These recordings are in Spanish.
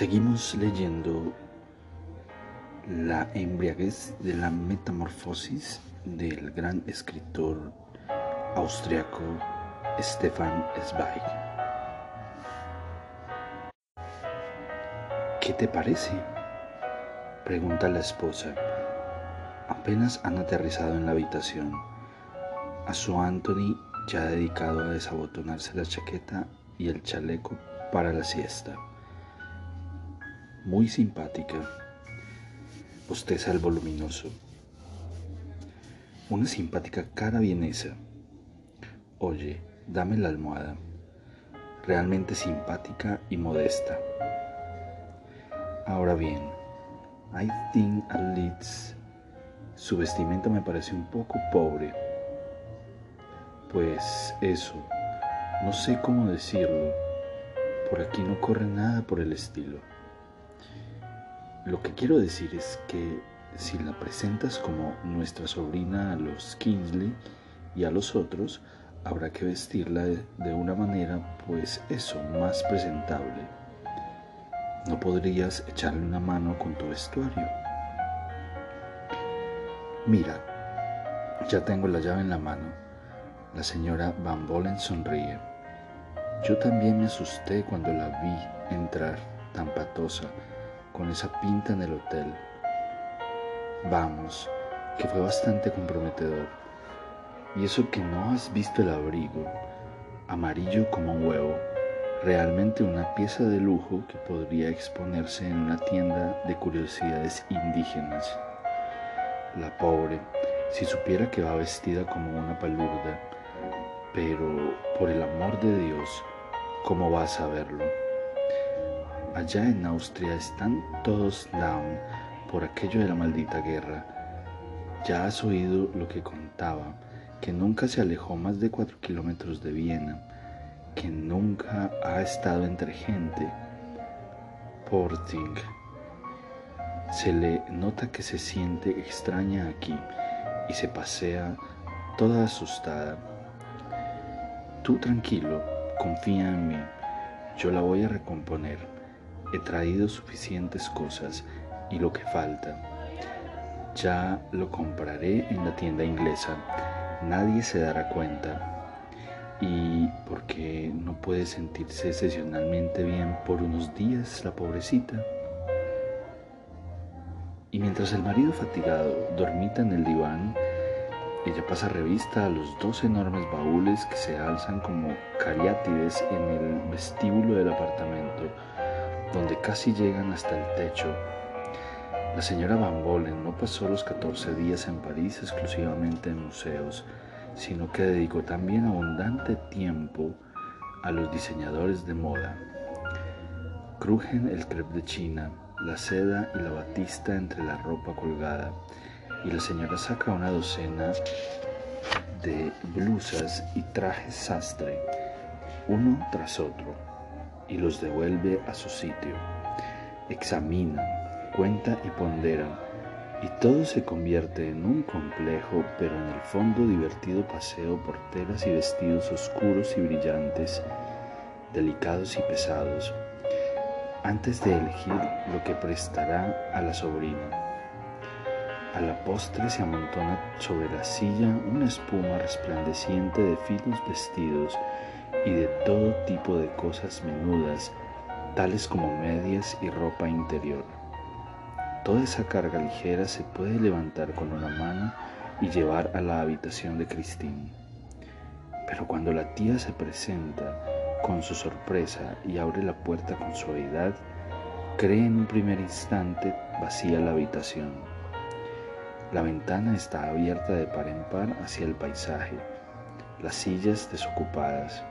Seguimos leyendo La embriaguez de la metamorfosis del gran escritor austriaco Stefan Zweig. ¿Qué te parece? Pregunta la esposa. Apenas han aterrizado en la habitación. A su Anthony ya dedicado a desabotonarse la chaqueta y el chaleco para la siesta. Muy simpática. Bosteza el voluminoso. Una simpática cara vienesa. Oye, dame la almohada. Realmente simpática y modesta. Ahora bien, I think at least su vestimenta me parece un poco pobre. Pues eso, no sé cómo decirlo. Por aquí no corre nada por el estilo. Lo que quiero decir es que si la presentas como nuestra sobrina a los Kingsley y a los otros, habrá que vestirla de una manera, pues eso, más presentable. ¿No podrías echarle una mano con tu vestuario? Mira, ya tengo la llave en la mano. La señora Van Bolen sonríe. Yo también me asusté cuando la vi entrar tan patosa, con esa pinta en el hotel. Vamos, que fue bastante comprometedor. Y eso que no has visto el abrigo, amarillo como un huevo realmente una pieza de lujo que podría exponerse en una tienda de curiosidades indígenas. La pobre, si supiera que va vestida como una palurda, pero por el amor de Dios, ¿cómo va a saberlo? Allá en Austria están todos down por aquello de la maldita guerra. Ya has oído lo que contaba, que nunca se alejó más de cuatro kilómetros de Viena que nunca ha estado entre gente. Porting. Se le nota que se siente extraña aquí y se pasea toda asustada. Tú tranquilo, confía en mí, yo la voy a recomponer. He traído suficientes cosas y lo que falta. Ya lo compraré en la tienda inglesa. Nadie se dará cuenta y porque no puede sentirse excepcionalmente bien por unos días la pobrecita. Y mientras el marido fatigado dormita en el diván, ella pasa revista a los dos enormes baúles que se alzan como cariátides en el vestíbulo del apartamento, donde casi llegan hasta el techo. La señora Van Bolen no pasó los 14 días en París exclusivamente en museos, sino que dedicó también abundante tiempo a los diseñadores de moda. Crujen el crepe de China, la seda y la batista entre la ropa colgada, y la señora saca una docena de blusas y trajes sastre, uno tras otro, y los devuelve a su sitio. Examinan, cuenta y ponderan y todo se convierte en un complejo, pero en el fondo divertido paseo por telas y vestidos oscuros y brillantes, delicados y pesados, antes de elegir lo que prestará a la sobrina. A la postre se amontona sobre la silla una espuma resplandeciente de finos vestidos y de todo tipo de cosas menudas, tales como medias y ropa interior. Toda esa carga ligera se puede levantar con una mano y llevar a la habitación de Christine. Pero cuando la tía se presenta con su sorpresa y abre la puerta con suavidad, cree en un primer instante vacía la habitación. La ventana está abierta de par en par hacia el paisaje, las sillas desocupadas,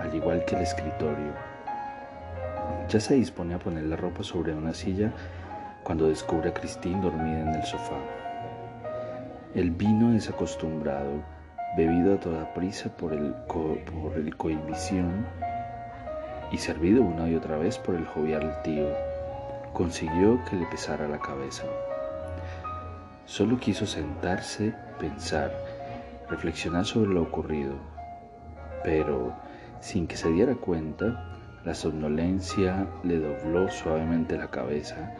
al igual que el escritorio. Ya se dispone a poner la ropa sobre una silla cuando descubre a Christine dormida en el sofá. El vino es acostumbrado, bebido a toda prisa por el, por el cohibición y servido una y otra vez por el jovial tío, consiguió que le pesara la cabeza. Solo quiso sentarse, pensar, reflexionar sobre lo ocurrido, pero sin que se diera cuenta, la somnolencia le dobló suavemente la cabeza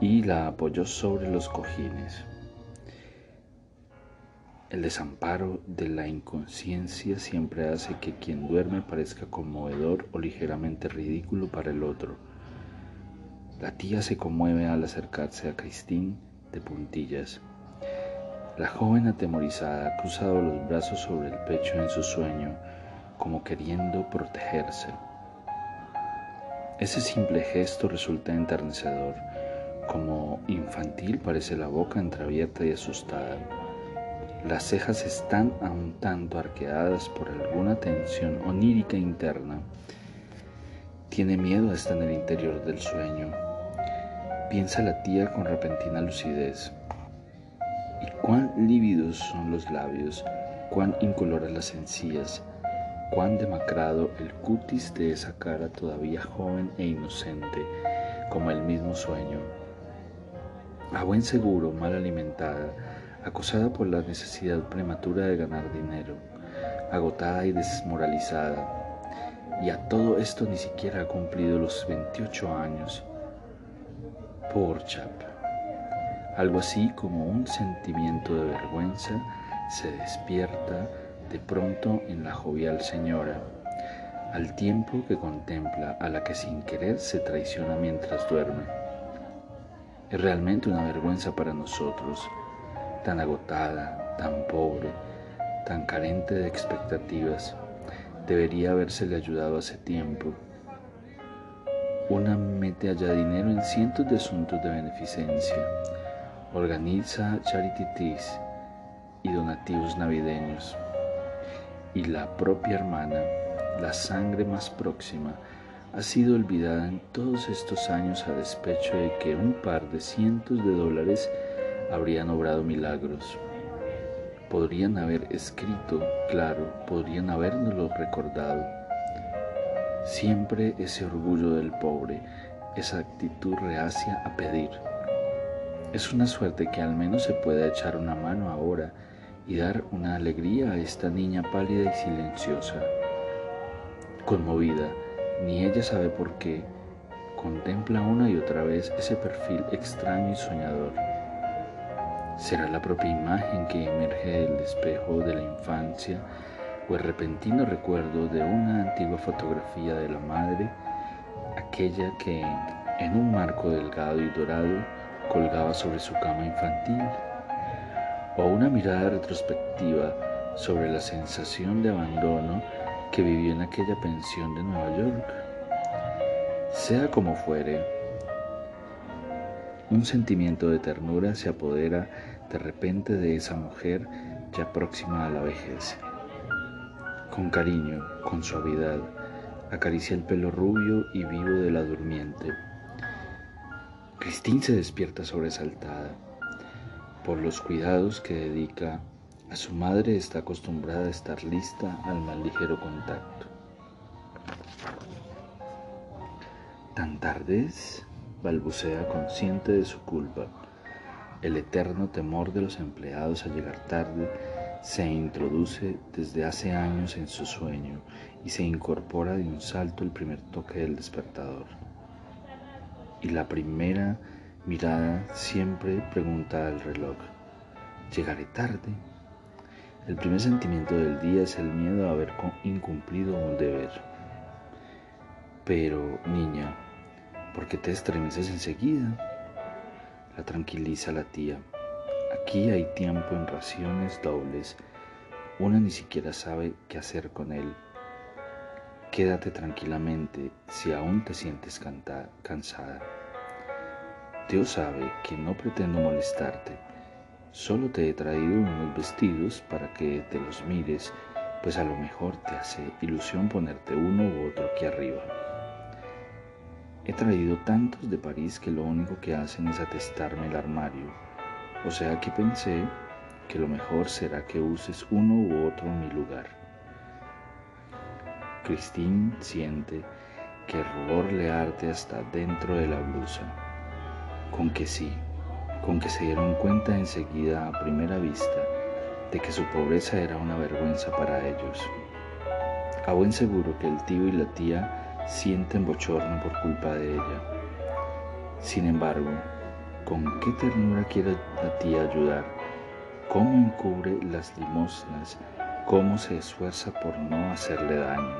y la apoyó sobre los cojines. El desamparo de la inconsciencia siempre hace que quien duerme parezca conmovedor o ligeramente ridículo para el otro. La tía se conmueve al acercarse a Christine de puntillas. La joven atemorizada ha cruzado los brazos sobre el pecho en su sueño, como queriendo protegerse. Ese simple gesto resulta enternecedor, como infantil parece la boca entreabierta y asustada. Las cejas están a un tanto arqueadas por alguna tensión onírica interna. Tiene miedo a estar en el interior del sueño. Piensa la tía con repentina lucidez. Y cuán lívidos son los labios, cuán incoloras las encías, cuán demacrado el cutis de esa cara todavía joven e inocente como el mismo sueño. A buen seguro, mal alimentada, acosada por la necesidad prematura de ganar dinero, agotada y desmoralizada, y a todo esto ni siquiera ha cumplido los 28 años. Por chap. Algo así como un sentimiento de vergüenza se despierta de pronto en la jovial señora, al tiempo que contempla a la que sin querer se traiciona mientras duerme. Es realmente una vergüenza para nosotros, tan agotada, tan pobre, tan carente de expectativas. Debería habérsele ayudado hace tiempo. Una mete allá dinero en cientos de asuntos de beneficencia, organiza charities y donativos navideños y la propia hermana, la sangre más próxima, ha sido olvidada en todos estos años a despecho de que un par de cientos de dólares habrían obrado milagros. Podrían haber escrito, claro, podrían habernoslo recordado. Siempre ese orgullo del pobre, esa actitud reacia a pedir. Es una suerte que al menos se pueda echar una mano ahora y dar una alegría a esta niña pálida y silenciosa. Conmovida, ni ella sabe por qué, contempla una y otra vez ese perfil extraño y soñador. ¿Será la propia imagen que emerge del espejo de la infancia o el repentino recuerdo de una antigua fotografía de la madre, aquella que en un marco delgado y dorado colgaba sobre su cama infantil? O una mirada retrospectiva sobre la sensación de abandono que vivió en aquella pensión de Nueva York. Sea como fuere, un sentimiento de ternura se apodera de repente de esa mujer ya próxima a la vejez. Con cariño, con suavidad, acaricia el pelo rubio y vivo de la durmiente. Christine se despierta sobresaltada por los cuidados que dedica a su madre está acostumbrada a estar lista al más ligero contacto. Tan tarde balbucea consciente de su culpa. El eterno temor de los empleados a llegar tarde se introduce desde hace años en su sueño y se incorpora de un salto el primer toque del despertador. Y la primera Mirada siempre pregunta al reloj, ¿llegaré tarde? El primer sentimiento del día es el miedo a haber incumplido un deber. Pero, niña, ¿por qué te estremeces enseguida? La tranquiliza la tía. Aquí hay tiempo en raciones dobles. Una ni siquiera sabe qué hacer con él. Quédate tranquilamente si aún te sientes cansada. Dios sabe que no pretendo molestarte. Solo te he traído unos vestidos para que te los mires pues a lo mejor te hace ilusión ponerte uno u otro aquí arriba. He traído tantos de París que lo único que hacen es atestarme el armario, o sea que pensé que lo mejor será que uses uno u otro en mi lugar. Christine siente que el rubor le arte hasta dentro de la blusa. Con que sí, con que se dieron cuenta enseguida a primera vista de que su pobreza era una vergüenza para ellos. A buen seguro que el tío y la tía sienten bochorno por culpa de ella. Sin embargo, con qué ternura quiere la tía ayudar, cómo encubre las limosnas, cómo se esfuerza por no hacerle daño.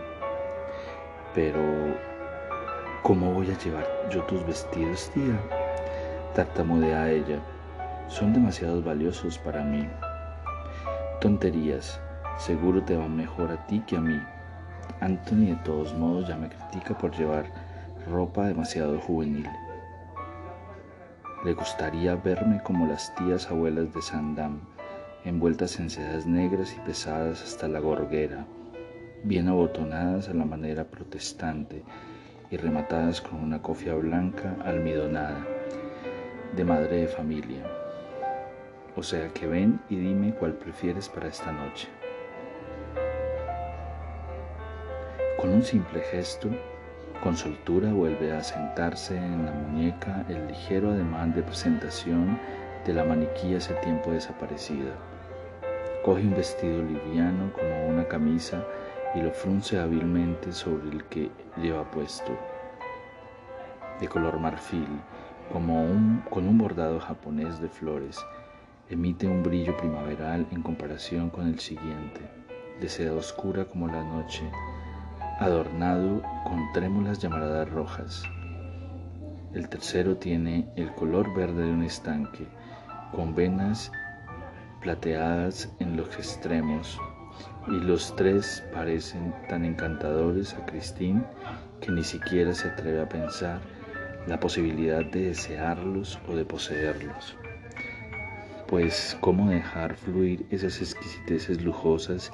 Pero, ¿cómo voy a llevar yo tus vestidos, tía? Tartamudea ella. Son demasiado valiosos para mí. Tonterías, seguro te van mejor a ti que a mí. Anthony de todos modos ya me critica por llevar ropa demasiado juvenil. Le gustaría verme como las tías abuelas de Sandam, envueltas en sedas negras y pesadas hasta la gorguera, bien abotonadas a la manera protestante y rematadas con una cofia blanca almidonada, de madre de familia. O sea que ven y dime cuál prefieres para esta noche. Con un simple gesto, con soltura vuelve a sentarse en la muñeca el ligero ademán de presentación de la maniquí hace tiempo desaparecida. Coge un vestido liviano como una camisa y lo frunce hábilmente sobre el que lleva puesto, de color marfil, como un, con un bordado japonés de flores emite un brillo primaveral en comparación con el siguiente, de seda oscura como la noche, adornado con trémulas llamaradas rojas. El tercero tiene el color verde de un estanque, con venas plateadas en los extremos, y los tres parecen tan encantadores a Christine que ni siquiera se atreve a pensar la posibilidad de desearlos o de poseerlos pues cómo dejar fluir esas exquisiteces lujosas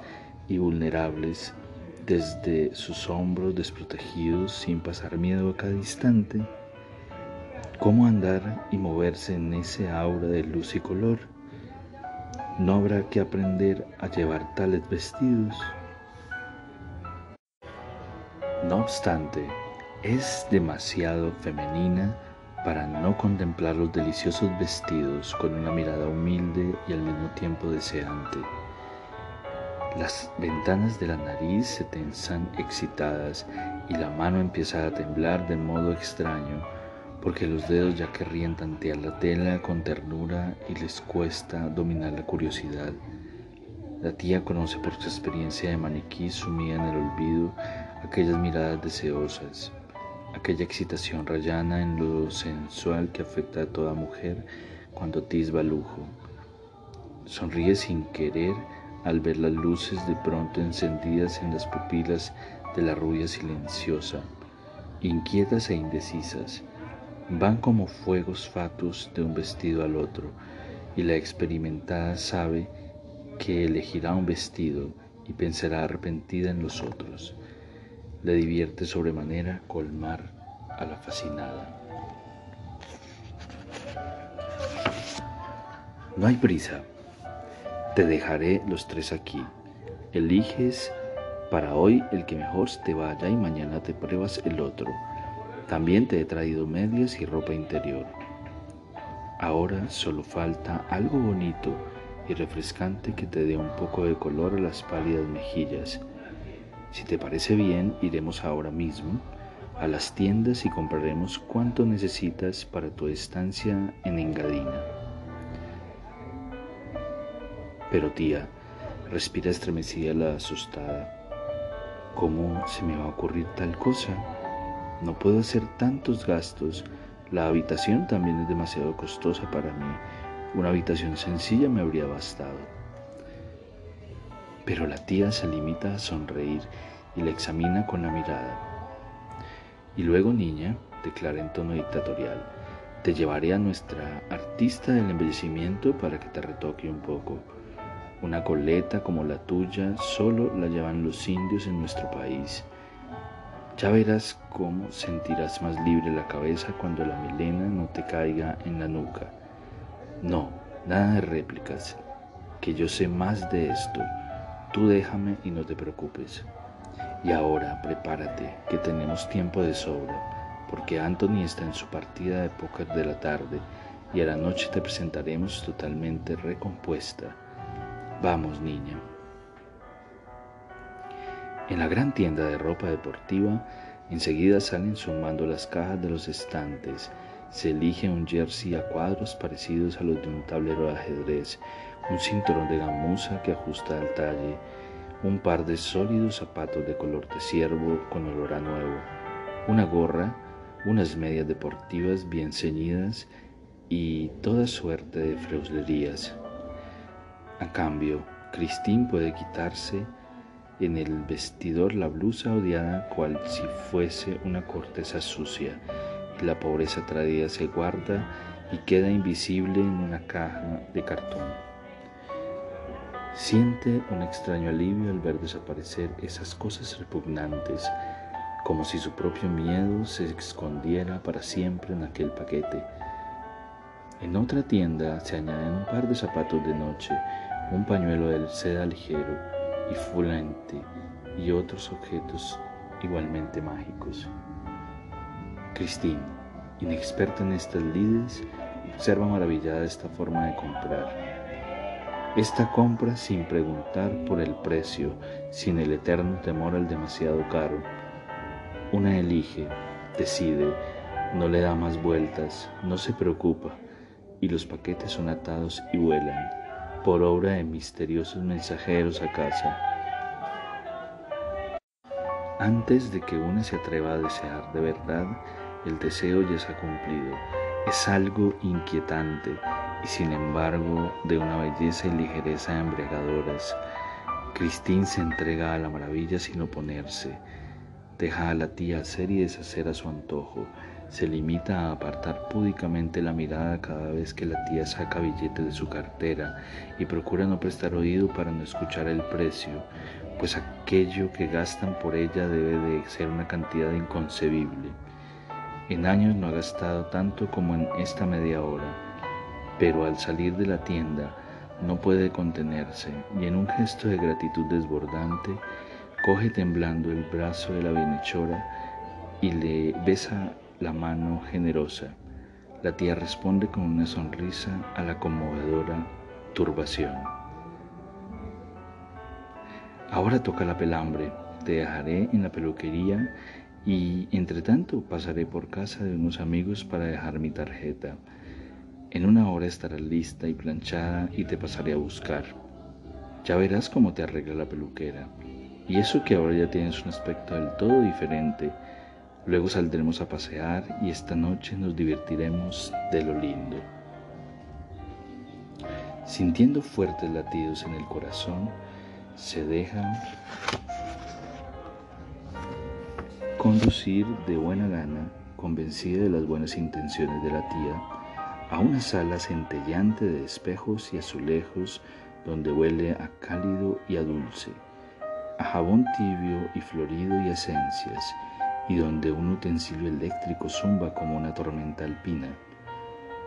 y vulnerables desde sus hombros desprotegidos sin pasar miedo a cada instante, cómo andar y moverse en ese aura de luz y color. No habrá que aprender a llevar tales vestidos. No obstante, es demasiado femenina para no contemplar los deliciosos vestidos con una mirada humilde y al mismo tiempo deseante. Las ventanas de la nariz se tensan excitadas y la mano empieza a temblar de modo extraño porque los dedos ya querrían tantear la tela con ternura y les cuesta dominar la curiosidad. La tía conoce por su experiencia de maniquí sumida en el olvido aquellas miradas deseosas aquella excitación rayana en lo sensual que afecta a toda mujer cuando atisba lujo. Sonríe sin querer al ver las luces de pronto encendidas en las pupilas de la rubia silenciosa, inquietas e indecisas. Van como fuegos fatus de un vestido al otro, y la experimentada sabe que elegirá un vestido y pensará arrepentida en los otros le divierte sobremanera colmar a la fascinada. No hay prisa, te dejaré los tres aquí. Eliges para hoy el que mejor te vaya y mañana te pruebas el otro. También te he traído medias y ropa interior. Ahora solo falta algo bonito y refrescante que te dé un poco de color a las pálidas mejillas si te parece bien, iremos ahora mismo a las tiendas y compraremos cuanto necesitas para tu estancia en Engadina. Pero tía, respira estremecida la asustada. ¿Cómo se me va a ocurrir tal cosa? No puedo hacer tantos gastos. La habitación también es demasiado costosa para mí. Una habitación sencilla me habría bastado. Pero la tía se limita a sonreír y la examina con la mirada. Y luego, niña, declara en tono dictatorial, te llevaré a nuestra artista del embellecimiento para que te retoque un poco. Una coleta como la tuya solo la llevan los indios en nuestro país. Ya verás cómo sentirás más libre la cabeza cuando la melena no te caiga en la nuca. No, nada de réplicas, que yo sé más de esto. Tú déjame y no te preocupes. Y ahora prepárate, que tenemos tiempo de sobra, porque Anthony está en su partida de póker de la tarde y a la noche te presentaremos totalmente recompuesta. Vamos, niña. En la gran tienda de ropa deportiva, enseguida salen sumando las cajas de los estantes. Se elige un jersey a cuadros parecidos a los de un tablero de ajedrez, un cinturón de gamuza que ajusta al talle, un par de sólidos zapatos de color de ciervo con olor a nuevo, una gorra, unas medias deportivas bien ceñidas y toda suerte de freuslerías. A cambio, Christine puede quitarse en el vestidor la blusa odiada cual si fuese una corteza sucia, y la pobreza traída se guarda y queda invisible en una caja de cartón. Siente un extraño alivio al ver desaparecer esas cosas repugnantes, como si su propio miedo se escondiera para siempre en aquel paquete. En otra tienda se añaden un par de zapatos de noche, un pañuelo de seda ligero, y fulente y otros objetos igualmente mágicos. Christine, inexperta en estas lides, observa maravillada esta forma de comprar. Esta compra sin preguntar por el precio, sin el eterno temor al demasiado caro. Una elige, decide, no le da más vueltas, no se preocupa, y los paquetes son atados y vuelan por obra de misteriosos mensajeros a casa. Antes de que una se atreva a desear de verdad, el deseo ya se ha cumplido. Es algo inquietante y sin embargo de una belleza y ligereza embriagadoras. Christine se entrega a la maravilla sin oponerse. Deja a la tía hacer y deshacer a su antojo se limita a apartar púdicamente la mirada cada vez que la tía saca billete de su cartera y procura no prestar oído para no escuchar el precio, pues aquello que gastan por ella debe de ser una cantidad inconcebible. En años no ha gastado tanto como en esta media hora, pero al salir de la tienda no puede contenerse y en un gesto de gratitud desbordante coge temblando el brazo de la bienhechora y le besa la mano generosa. La tía responde con una sonrisa a la conmovedora turbación. Ahora toca la pelambre, te dejaré en la peluquería y entre tanto pasaré por casa de unos amigos para dejar mi tarjeta. En una hora estará lista y planchada y te pasaré a buscar. Ya verás cómo te arregla la peluquera. Y eso que ahora ya tienes un aspecto del todo diferente Luego saldremos a pasear y esta noche nos divertiremos de lo lindo. Sintiendo fuertes latidos en el corazón, se deja conducir de buena gana, convencida de las buenas intenciones de la tía, a una sala centellante de espejos y azulejos donde huele a cálido y a dulce, a jabón tibio y florido y esencias, y donde un utensilio eléctrico zumba como una tormenta alpina.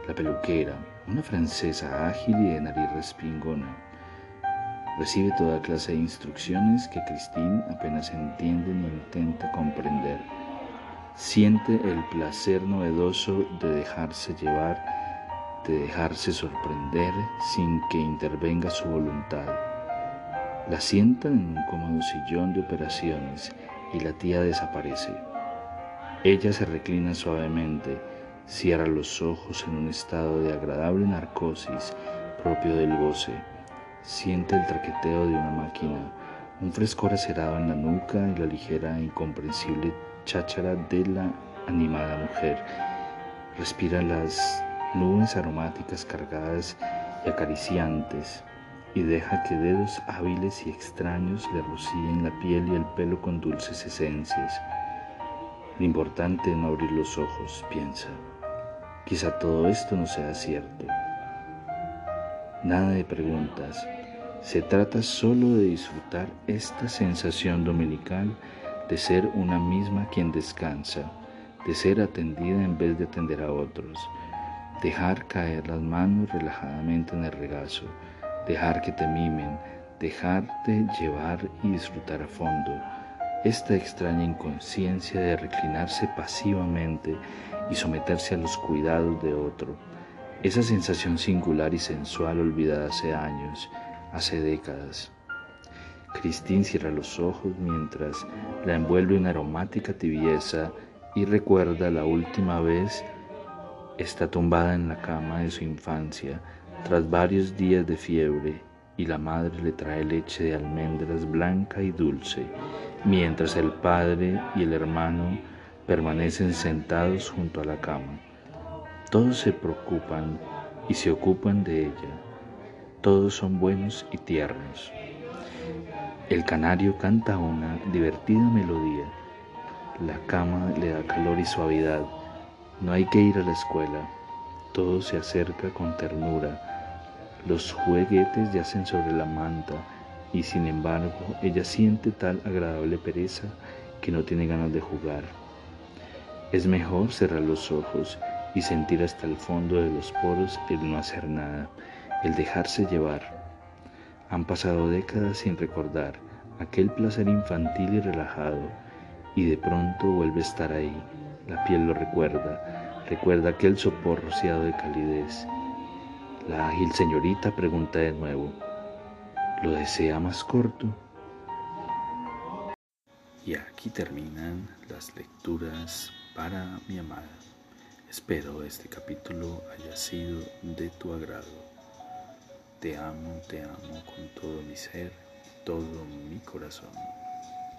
La peluquera, una francesa ágil y de nariz respingona, recibe toda clase de instrucciones que Christine apenas entiende ni intenta comprender. Siente el placer novedoso de dejarse llevar, de dejarse sorprender sin que intervenga su voluntad. La sientan en un cómodo sillón de operaciones y la tía desaparece. Ella se reclina suavemente, cierra los ojos en un estado de agradable narcosis propio del goce. Siente el traqueteo de una máquina, un frescor acerado en la nuca y la ligera e incomprensible cháchara de la animada mujer. Respira las nubes aromáticas cargadas y acariciantes y deja que dedos hábiles y extraños le rocíen la piel y el pelo con dulces esencias. Lo importante es no abrir los ojos, piensa. Quizá todo esto no sea cierto. Nada de preguntas. Se trata solo de disfrutar esta sensación dominical de ser una misma quien descansa, de ser atendida en vez de atender a otros, dejar caer las manos relajadamente en el regazo, dejar que te mimen, dejarte llevar y disfrutar a fondo. Esta extraña inconsciencia de reclinarse pasivamente y someterse a los cuidados de otro, esa sensación singular y sensual olvidada hace años, hace décadas. Christine cierra los ojos mientras la envuelve una aromática tibieza y recuerda la última vez está tumbada en la cama de su infancia tras varios días de fiebre y la madre le trae leche de almendras blanca y dulce, mientras el padre y el hermano permanecen sentados junto a la cama. Todos se preocupan y se ocupan de ella. Todos son buenos y tiernos. El canario canta una divertida melodía. La cama le da calor y suavidad. No hay que ir a la escuela. Todo se acerca con ternura los juguetes yacen sobre la manta y sin embargo ella siente tal agradable pereza que no tiene ganas de jugar. Es mejor cerrar los ojos y sentir hasta el fondo de los poros el no hacer nada, el dejarse llevar. Han pasado décadas sin recordar aquel placer infantil y relajado y de pronto vuelve a estar ahí. La piel lo recuerda, recuerda aquel sopor rociado de calidez la ágil señorita pregunta de nuevo, ¿lo desea más corto? Y aquí terminan las lecturas para mi amada. Espero este capítulo haya sido de tu agrado. Te amo, te amo con todo mi ser, todo mi corazón.